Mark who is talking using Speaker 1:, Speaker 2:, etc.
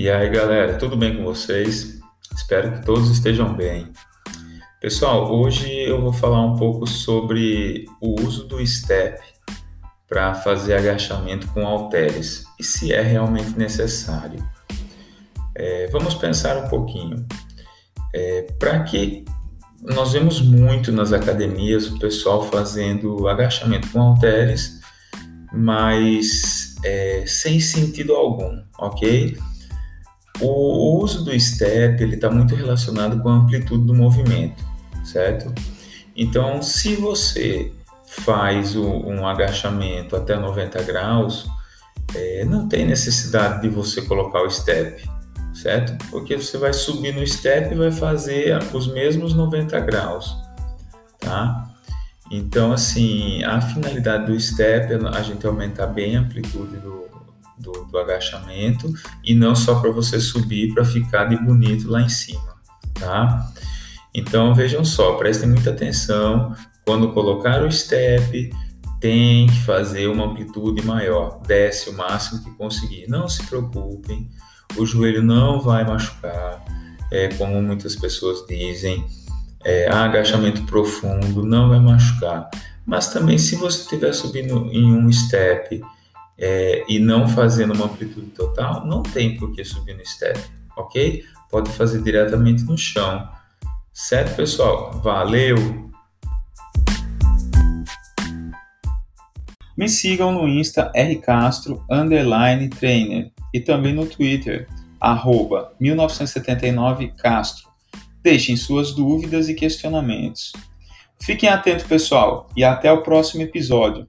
Speaker 1: E aí, galera, tudo bem com vocês? Espero que todos estejam bem. Pessoal, hoje eu vou falar um pouco sobre o uso do step para fazer agachamento com halteres e se é realmente necessário. É, vamos pensar um pouquinho. É, para que nós vemos muito nas academias o pessoal fazendo agachamento com halteres, mas é, sem sentido algum, ok? O uso do step ele está muito relacionado com a amplitude do movimento, certo? Então, se você faz o, um agachamento até 90 graus, é, não tem necessidade de você colocar o step, certo? Porque você vai subir no step e vai fazer os mesmos 90 graus, tá? Então, assim, a finalidade do step é a gente aumentar bem a amplitude do, do, do agachamento e não só para você subir para ficar de bonito lá em cima, tá? Então vejam só, prestem muita atenção quando colocar o step, tem que fazer uma amplitude maior, desce o máximo que conseguir. Não se preocupem, o joelho não vai machucar, é, como muitas pessoas dizem, é, agachamento profundo não vai machucar. Mas também se você estiver subindo em um step é, e não fazendo uma amplitude total, não tem por que subir no step, ok? Pode fazer diretamente no chão. Certo, pessoal? Valeu! Me sigam no Insta rcastro underline trainer e também no Twitter arroba 1979castro. Deixem suas dúvidas e questionamentos. Fiquem atentos, pessoal, e até o próximo episódio.